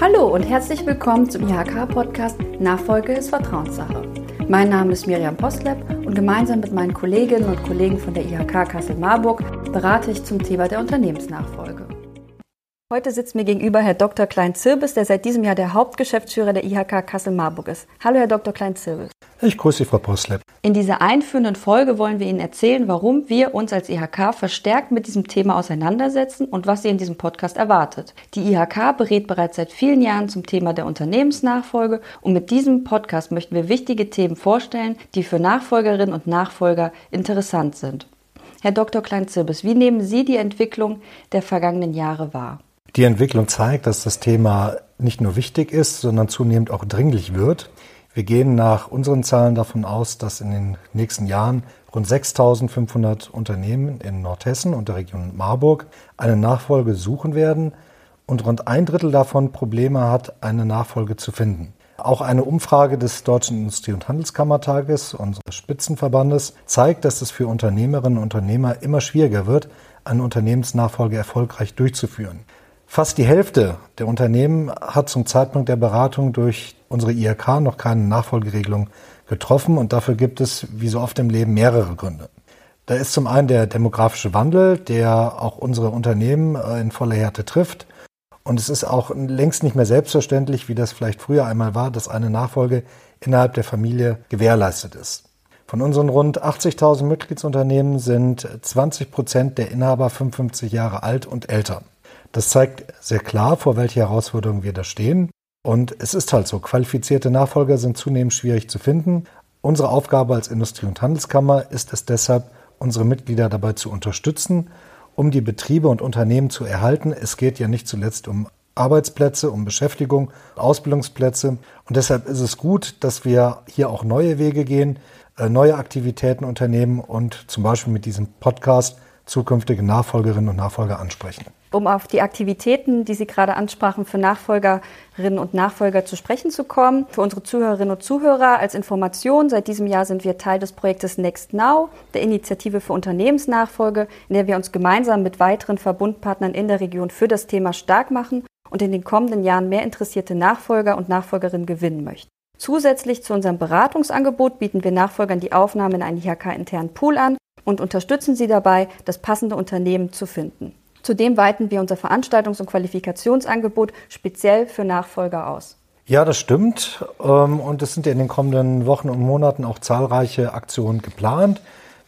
Hallo und herzlich willkommen zum IHK-Podcast Nachfolge ist Vertrauenssache. Mein Name ist Miriam Postleb und gemeinsam mit meinen Kolleginnen und Kollegen von der IHK Kassel-Marburg berate ich zum Thema der Unternehmensnachfolge. Heute sitzt mir gegenüber Herr Dr. Klein-Zirbis, der seit diesem Jahr der Hauptgeschäftsführer der IHK Kassel-Marburg ist. Hallo, Herr Dr. Klein-Zirbis. Ich grüße Sie, Frau Postleb. In dieser einführenden Folge wollen wir Ihnen erzählen, warum wir uns als IHK verstärkt mit diesem Thema auseinandersetzen und was Sie in diesem Podcast erwartet. Die IHK berät bereits seit vielen Jahren zum Thema der Unternehmensnachfolge und mit diesem Podcast möchten wir wichtige Themen vorstellen, die für Nachfolgerinnen und Nachfolger interessant sind. Herr Dr. Klein-Zirbis, wie nehmen Sie die Entwicklung der vergangenen Jahre wahr? Die Entwicklung zeigt, dass das Thema nicht nur wichtig ist, sondern zunehmend auch dringlich wird. Wir gehen nach unseren Zahlen davon aus, dass in den nächsten Jahren rund 6.500 Unternehmen in Nordhessen und der Region Marburg eine Nachfolge suchen werden und rund ein Drittel davon Probleme hat, eine Nachfolge zu finden. Auch eine Umfrage des Deutschen Industrie- und Handelskammertages, unseres Spitzenverbandes, zeigt, dass es für Unternehmerinnen und Unternehmer immer schwieriger wird, eine Unternehmensnachfolge erfolgreich durchzuführen. Fast die Hälfte der Unternehmen hat zum Zeitpunkt der Beratung durch unsere IRK noch keine Nachfolgeregelung getroffen und dafür gibt es, wie so oft im Leben, mehrere Gründe. Da ist zum einen der demografische Wandel, der auch unsere Unternehmen äh, in voller Härte trifft. Und es ist auch längst nicht mehr selbstverständlich, wie das vielleicht früher einmal war, dass eine Nachfolge innerhalb der Familie gewährleistet ist. Von unseren rund 80.000 Mitgliedsunternehmen sind 20 Prozent der Inhaber 55 Jahre alt und älter. Das zeigt sehr klar, vor welche Herausforderungen wir da stehen. Und es ist halt so, qualifizierte Nachfolger sind zunehmend schwierig zu finden. Unsere Aufgabe als Industrie- und Handelskammer ist es deshalb, unsere Mitglieder dabei zu unterstützen, um die Betriebe und Unternehmen zu erhalten. Es geht ja nicht zuletzt um Arbeitsplätze, um Beschäftigung, Ausbildungsplätze. Und deshalb ist es gut, dass wir hier auch neue Wege gehen, äh, neue Aktivitäten unternehmen und zum Beispiel mit diesem Podcast zukünftige Nachfolgerinnen und Nachfolger ansprechen. Um auf die Aktivitäten, die Sie gerade ansprachen, für Nachfolgerinnen und Nachfolger zu sprechen zu kommen, für unsere Zuhörerinnen und Zuhörer als Information, seit diesem Jahr sind wir Teil des Projektes Next Now, der Initiative für Unternehmensnachfolge, in der wir uns gemeinsam mit weiteren Verbundpartnern in der Region für das Thema stark machen und in den kommenden Jahren mehr interessierte Nachfolger und Nachfolgerinnen gewinnen möchten. Zusätzlich zu unserem Beratungsangebot bieten wir Nachfolgern die Aufnahme in einen IHK-internen Pool an und unterstützen sie dabei, das passende Unternehmen zu finden. Zudem weiten wir unser Veranstaltungs- und Qualifikationsangebot speziell für Nachfolger aus. Ja, das stimmt. Ähm, und es sind in den kommenden Wochen und Monaten auch zahlreiche Aktionen geplant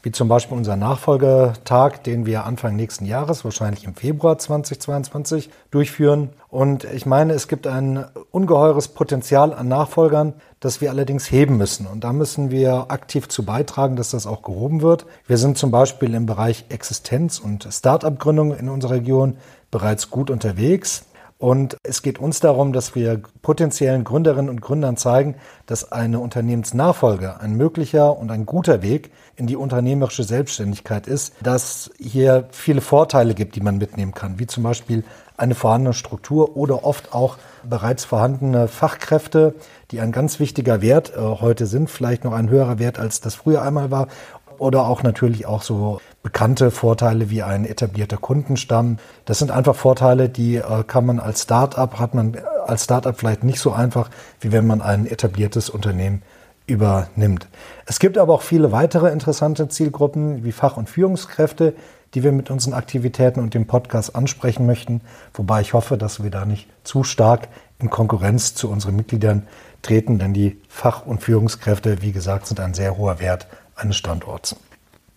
wie zum Beispiel unser Nachfolgetag, den wir Anfang nächsten Jahres, wahrscheinlich im Februar 2022, durchführen. Und ich meine, es gibt ein ungeheures Potenzial an Nachfolgern, das wir allerdings heben müssen. Und da müssen wir aktiv zu beitragen, dass das auch gehoben wird. Wir sind zum Beispiel im Bereich Existenz und Start-up-Gründung in unserer Region bereits gut unterwegs. Und es geht uns darum, dass wir potenziellen Gründerinnen und Gründern zeigen, dass eine Unternehmensnachfolge ein möglicher und ein guter Weg in die unternehmerische Selbstständigkeit ist, dass hier viele Vorteile gibt, die man mitnehmen kann, wie zum Beispiel eine vorhandene Struktur oder oft auch bereits vorhandene Fachkräfte, die ein ganz wichtiger Wert äh, heute sind, vielleicht noch ein höherer Wert, als das früher einmal war oder auch natürlich auch so bekannte Vorteile wie ein etablierter Kundenstamm. Das sind einfach Vorteile, die äh, kann man als Start-up, hat man als Start-up vielleicht nicht so einfach, wie wenn man ein etabliertes Unternehmen übernimmt. Es gibt aber auch viele weitere interessante Zielgruppen wie Fach- und Führungskräfte, die wir mit unseren Aktivitäten und dem Podcast ansprechen möchten, wobei ich hoffe, dass wir da nicht zu stark in Konkurrenz zu unseren Mitgliedern treten, denn die Fach- und Führungskräfte, wie gesagt, sind ein sehr hoher Wert eines Standorts.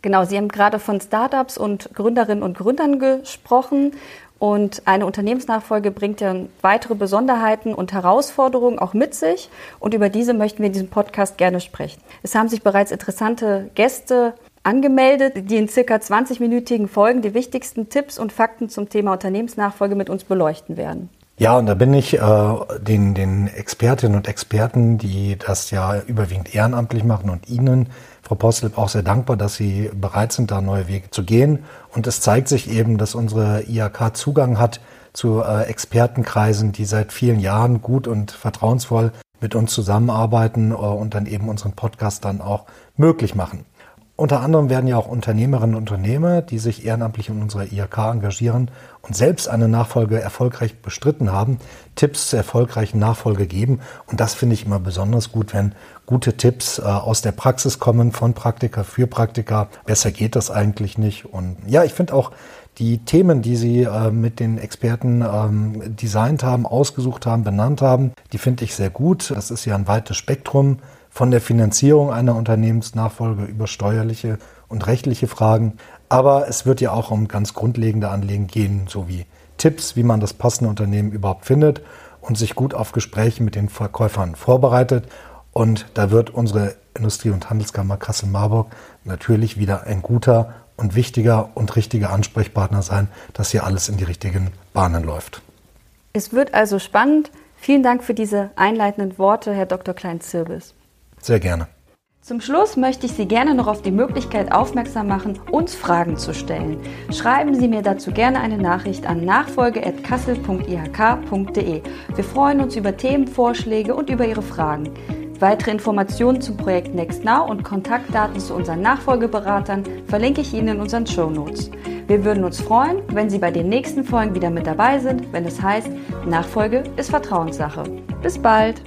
Genau, Sie haben gerade von Startups und Gründerinnen und Gründern gesprochen. Und eine Unternehmensnachfolge bringt ja weitere Besonderheiten und Herausforderungen auch mit sich. Und über diese möchten wir in diesem Podcast gerne sprechen. Es haben sich bereits interessante Gäste angemeldet, die in circa 20-minütigen Folgen die wichtigsten Tipps und Fakten zum Thema Unternehmensnachfolge mit uns beleuchten werden. Ja, und da bin ich äh, den, den Expertinnen und Experten, die das ja überwiegend ehrenamtlich machen und Ihnen, Frau Postel, auch sehr dankbar, dass Sie bereit sind, da neue Wege zu gehen. Und es zeigt sich eben, dass unsere IHK Zugang hat zu äh, Expertenkreisen, die seit vielen Jahren gut und vertrauensvoll mit uns zusammenarbeiten äh, und dann eben unseren Podcast dann auch möglich machen. Unter anderem werden ja auch Unternehmerinnen und Unternehmer, die sich ehrenamtlich in unserer IHK engagieren und selbst eine Nachfolge erfolgreich bestritten haben, Tipps zur erfolgreichen Nachfolge geben. Und das finde ich immer besonders gut, wenn gute Tipps äh, aus der Praxis kommen, von Praktiker für Praktiker. Besser geht das eigentlich nicht. Und ja, ich finde auch die Themen, die Sie äh, mit den Experten ähm, designt haben, ausgesucht haben, benannt haben, die finde ich sehr gut. Das ist ja ein weites Spektrum von der Finanzierung einer Unternehmensnachfolge über steuerliche und rechtliche Fragen. Aber es wird ja auch um ganz grundlegende Anliegen gehen, sowie Tipps, wie man das passende Unternehmen überhaupt findet und sich gut auf Gespräche mit den Verkäufern vorbereitet. Und da wird unsere Industrie- und Handelskammer Kassel-Marburg natürlich wieder ein guter und wichtiger und richtiger Ansprechpartner sein, dass hier alles in die richtigen Bahnen läuft. Es wird also spannend. Vielen Dank für diese einleitenden Worte, Herr Dr. Klein-Zirbis. Sehr gerne. Zum Schluss möchte ich Sie gerne noch auf die Möglichkeit aufmerksam machen, uns Fragen zu stellen. Schreiben Sie mir dazu gerne eine Nachricht an nachfolge.kassel.ihk.de. Wir freuen uns über Themenvorschläge und über Ihre Fragen. Weitere Informationen zum Projekt NextNow und Kontaktdaten zu unseren Nachfolgeberatern verlinke ich Ihnen in unseren Show Notes. Wir würden uns freuen, wenn Sie bei den nächsten Folgen wieder mit dabei sind, wenn es heißt, Nachfolge ist Vertrauenssache. Bis bald!